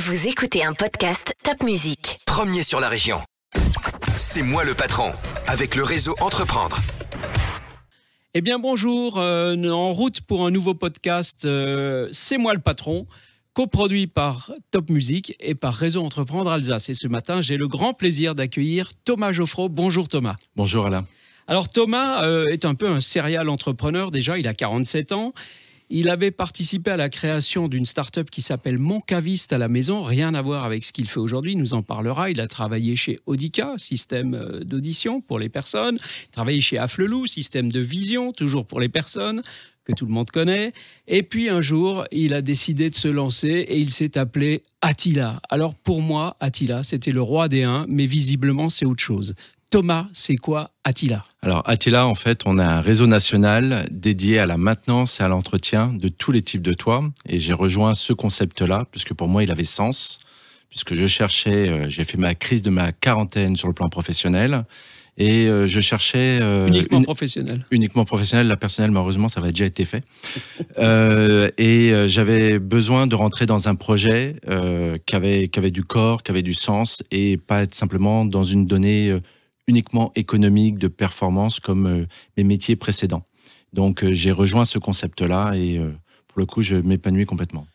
Vous écoutez un podcast Top Music. Premier sur la région. C'est moi le patron, avec le réseau Entreprendre. Eh bien bonjour, euh, en route pour un nouveau podcast euh, C'est moi le patron, coproduit par Top Music et par Réseau Entreprendre Alsace. Et ce matin, j'ai le grand plaisir d'accueillir Thomas Geoffroy. Bonjour Thomas. Bonjour Alain. Alors Thomas euh, est un peu un serial entrepreneur déjà, il a 47 ans. Il avait participé à la création d'une start-up qui s'appelle Mon Caviste à la maison, rien à voir avec ce qu'il fait aujourd'hui, il nous en parlera. Il a travaillé chez Audica, système euh, d'audition pour les personnes. Il a travaillé chez Afflelou, système de vision, toujours pour les personnes que tout le monde connaît. Et puis un jour, il a décidé de se lancer et il s'est appelé Attila. Alors pour moi, Attila, c'était le roi des uns, mais visiblement c'est autre chose. Thomas, c'est quoi Attila? Alors Attila, en fait, on a un réseau national dédié à la maintenance et à l'entretien de tous les types de toits. Et j'ai rejoint ce concept-là, puisque pour moi, il avait sens, puisque je cherchais, euh, j'ai fait ma crise de ma quarantaine sur le plan professionnel. Et euh, je cherchais... euh, Uniquement professionnel. Uniquement professionnel, la personnelle, malheureusement, ça avait déjà été fait. Euh, et j'avais besoin de rentrer dans un projet euh, qui, avait, qui avait du corps, qui avait du sens, et pas être simplement dans une donnée uniquement économique, de performance, comme euh, mes métiers précédents. Donc euh, j'ai rejoint ce concept-là, et euh, pour le coup, je m'épanouis complètement.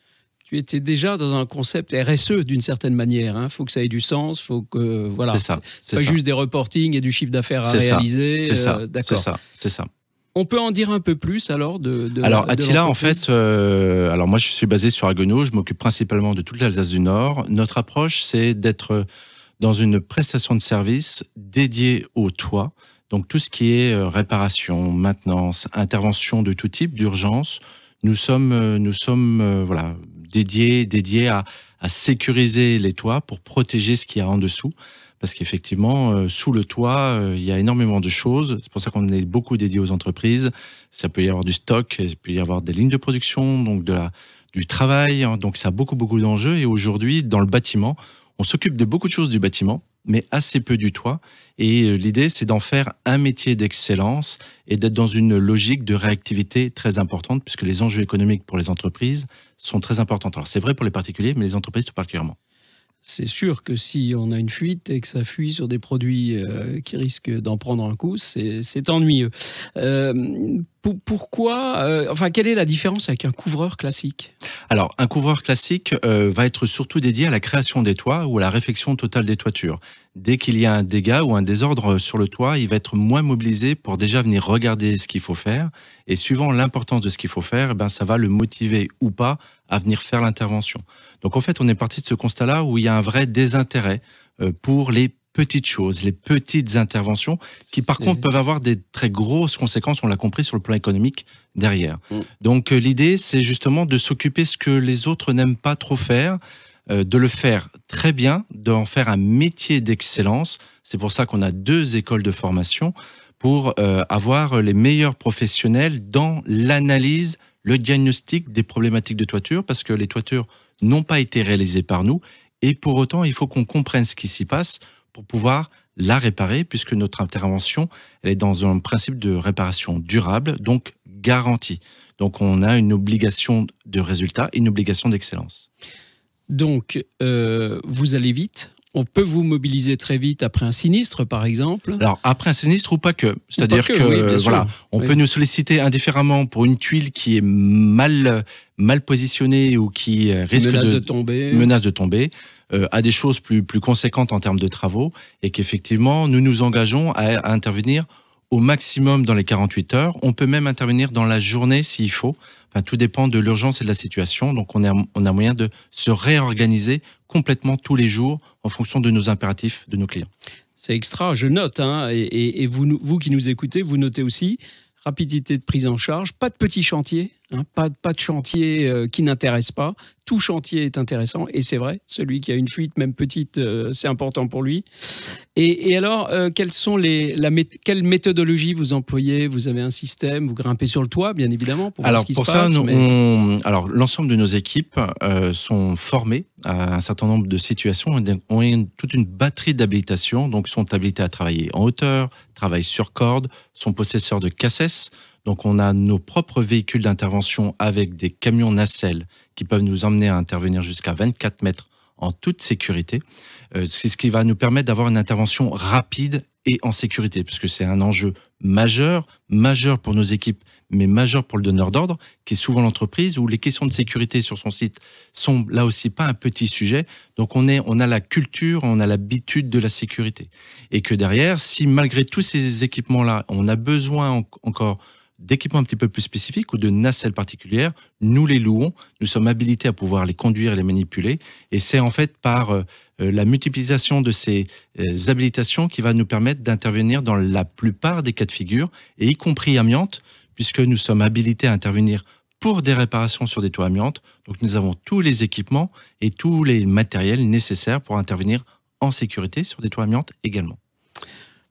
Tu étais déjà dans un concept RSE d'une certaine manière. Il faut que ça ait du sens, faut que voilà. C'est ça. C'est pas ça. juste des reportings et du chiffre d'affaires à C'est ça, réaliser. C'est ça, euh, c'est D'accord. ça, c'est ça. On peut en dire un peu plus alors de. de Alors de Attila, en fait, euh, alors moi je suis basé sur Haguenau, je m'occupe principalement de toute l'Alsace du Nord. Notre approche, c'est d'être dans une prestation de service dédiée au toit. Donc tout ce qui est euh, réparation, maintenance, intervention de tout type, d'urgence, nous sommes, euh, nous sommes euh, voilà, dédiés, dédiés à, sécuriser les toits pour protéger ce qu'il y a en dessous. Parce qu'effectivement, sous le toit, il y a énormément de choses. C'est pour ça qu'on est beaucoup dédié aux entreprises. Ça peut y avoir du stock, il peut y avoir des lignes de production, donc de la, du travail. hein. donc ça a beaucoup, beaucoup d'enjeux. Et aujourd'hui, dans le bâtiment, on s'occupe de beaucoup de choses du bâtiment, mais assez peu du toit. Et euh, l'idée, c'est d'en faire un métier d'excellence et d'être dans une logique de réactivité très importante, puisque les enjeux économiques pour les entreprises sont très importants. Alors c'est vrai pour les particuliers, mais les entreprises tout particulièrement. C'est sûr que si on a une fuite et que ça fuit sur des produits euh, qui risquent d'en prendre un coup, c'est ennuyeux. Euh, pourquoi euh, Enfin, quelle est la différence avec un couvreur classique? Alors, un couvreur classique euh, va être surtout dédié à la création des toits ou à la réfection totale des toitures. Dès qu'il y a un dégât ou un désordre sur le toit, il va être moins mobilisé pour déjà venir regarder ce qu'il faut faire. Et suivant l'importance de ce qu'il faut faire, eh ben, ça va le motiver ou pas à venir faire l'intervention. Donc, en fait, on est parti de ce constat-là où il y a un vrai désintérêt euh, pour les petites choses, les petites interventions qui, par contre, peuvent avoir des très grosses conséquences, on l'a compris, sur le plan économique derrière. Mm. Donc, euh, l'idée, c'est justement de s'occuper ce que les autres n'aiment pas trop faire, euh, de le faire très bien, d'en faire un métier d'excellence. C'est pour ça qu'on a deux écoles de formation pour euh, avoir les meilleurs professionnels dans l'analyse, le diagnostic des problématiques de toiture, parce que les toitures n'ont pas été réalisées par nous. Et pour autant, il faut qu'on comprenne ce qui s'y passe pour pouvoir la réparer, puisque notre intervention elle est dans un principe de réparation durable, donc garantie. Donc on a une obligation de résultat, une obligation d'excellence. Donc, euh, vous allez vite. On peut vous mobiliser très vite après un sinistre, par exemple. Alors après un sinistre ou pas que, c'est-à-dire que, oui, voilà, on Oui. peut nous solliciter indifféremment pour une tuile qui est mal mal positionnée ou qui euh, risque menace de, de, tomber. menace de tomber, euh, à des choses plus, plus conséquentes en termes de travaux, et qu'effectivement, nous nous engageons à, intervenir au maximum dans les 48 heures. On peut même intervenir dans la journée s'il faut. Enfin, tout dépend de l'urgence et de la situation. Donc, on a, on a moyen de se réorganiser complètement tous les jours en fonction de nos impératifs de nos clients. C'est extra, je note. hein, et et- vous, vous qui nous écoutez, vous notez aussi rapidité de prise en charge, pas de petits chantiers, hein, pas, pas de chantier euh, qui n'intéresse pas. Tout chantier est intéressant, et c'est vrai, celui qui a une fuite, même petite, euh, c'est important pour lui. Et, et alors, euh, quelles sont les, la quelle méthodologie vous employez? Vous avez un système, vous grimpez sur le toit, bien évidemment, pour voir Alors ce qui pour se ça, passe. nous, mais- on- alors l'ensemble de nos équipes sont formées à un certain nombre de situations ont une- toute une batterie d'habilitation, donc sont habilités à travailler en hauteur, sur corde, sont possesseurs de cassettes. Donc on a nos propres véhicules d'intervention avec des camions nacelles qui peuvent nous emmener à intervenir jusqu'à 24 mètres en toute sécurité. Euh, c'est ce qui va nous permettre d'avoir une intervention rapide et en sécurité, puisque c'est un enjeu majeur, majeur pour nos équipes, mais majeur pour le donneur d'ordre, qui est souvent l'entreprise, où les questions de sécurité sur son site sont là aussi pas un petit sujet. Donc on, est, on a la culture, on a l'habitude de la sécurité. Et que derrière, si malgré tous ces équipements-là, on a besoin encore d'équipements un petit peu plus spécifiques ou de nacelles particulières, nous les louons, nous sommes habilités à pouvoir les conduire et les manipuler. Et c'est en fait par euh, euh, la multiplication de ces euh, habilitations qui va nous permettre d'intervenir dans la plupart des cas de figure, et y compris amiante, puisque nous sommes habilités à intervenir pour des réparations sur des toits amiantes. Donc nous avons tous les équipements et tous les matériels nécessaires pour intervenir en sécurité sur des toits amiantes également.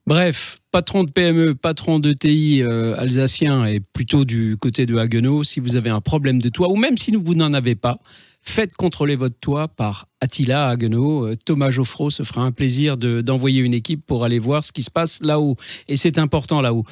Bref, patron de PME, patron de TI euh, alsacien et plutôt du côté de Haguenau, si vous avez un problème de toit ou même si vous n'en avez pas, faites contrôler votre toit par Attila Haguenau. Euh, Thomas Geoffroy se fera un plaisir d'envoyer une équipe pour aller voir ce qui se passe là-haut. Et c'est important là-haut.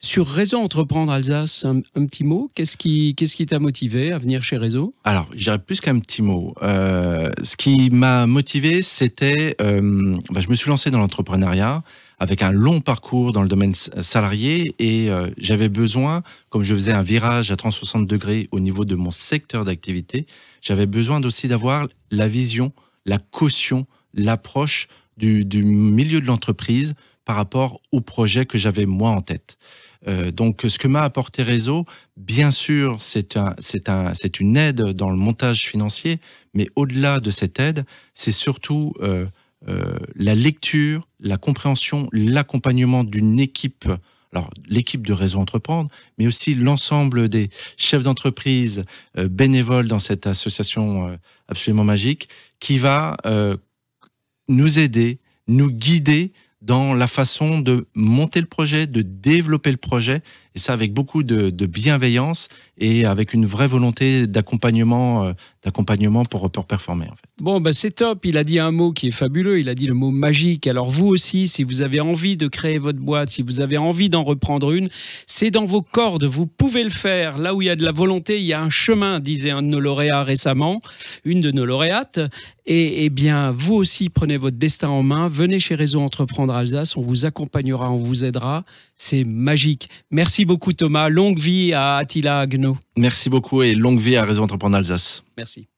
Sur Réseau Entreprendre Alsace, un, petit mot. Qu'est-ce qui qui t'a motivé à venir chez Réseau? Alors, j'irais plus qu'un petit mot. Euh, ce qui m'a motivé, c'était, bah, je me suis lancé dans l'entrepreneuriat avec un long parcours dans le domaine salarié et euh, j'avais besoin, comme je faisais un virage à 360 degrés au niveau de mon secteur d'activité, j'avais besoin aussi d'avoir la vision, la caution, l'approche du, milieu de l'entreprise par rapport au projet que j'avais moi en tête. Euh, donc, ce que m'a apporté Réseau, bien sûr, c'est un, un, une aide dans le montage financier, mais au-delà de cette aide, c'est surtout euh, euh, la lecture, la compréhension, l'accompagnement d'une équipe, alors l'équipe de Réseau Entreprendre, mais aussi l'ensemble des chefs d'entreprise euh, bénévoles dans cette association euh, absolument magique, qui va nous aider, nous guider dans la façon de monter le projet, de développer le projet, et ça avec beaucoup de, bienveillance et avec une vraie volonté d'accompagnement, d'accompagnement pour, pour performer. Bon, bah c'est top. Il a dit un mot qui est fabuleux. Il a dit le mot magique. Alors vous aussi, si vous avez envie de créer votre boîte, si vous avez envie d'en reprendre une, c'est dans vos cordes. Vous pouvez le faire. Là où il y a de la volonté, il y a un chemin, disait un de nos lauréats récemment, une de nos lauréates. Et, eh bien, vous aussi, prenez votre destin en main. Venez chez Réseau Entreprendre Alsace. On vous accompagnera, on vous aidera. C'est magique. Merci beaucoup, Thomas. Longue vie à Attila Agno. Merci beaucoup et longue vie à Réseau Entreprendre Alsace. Merci.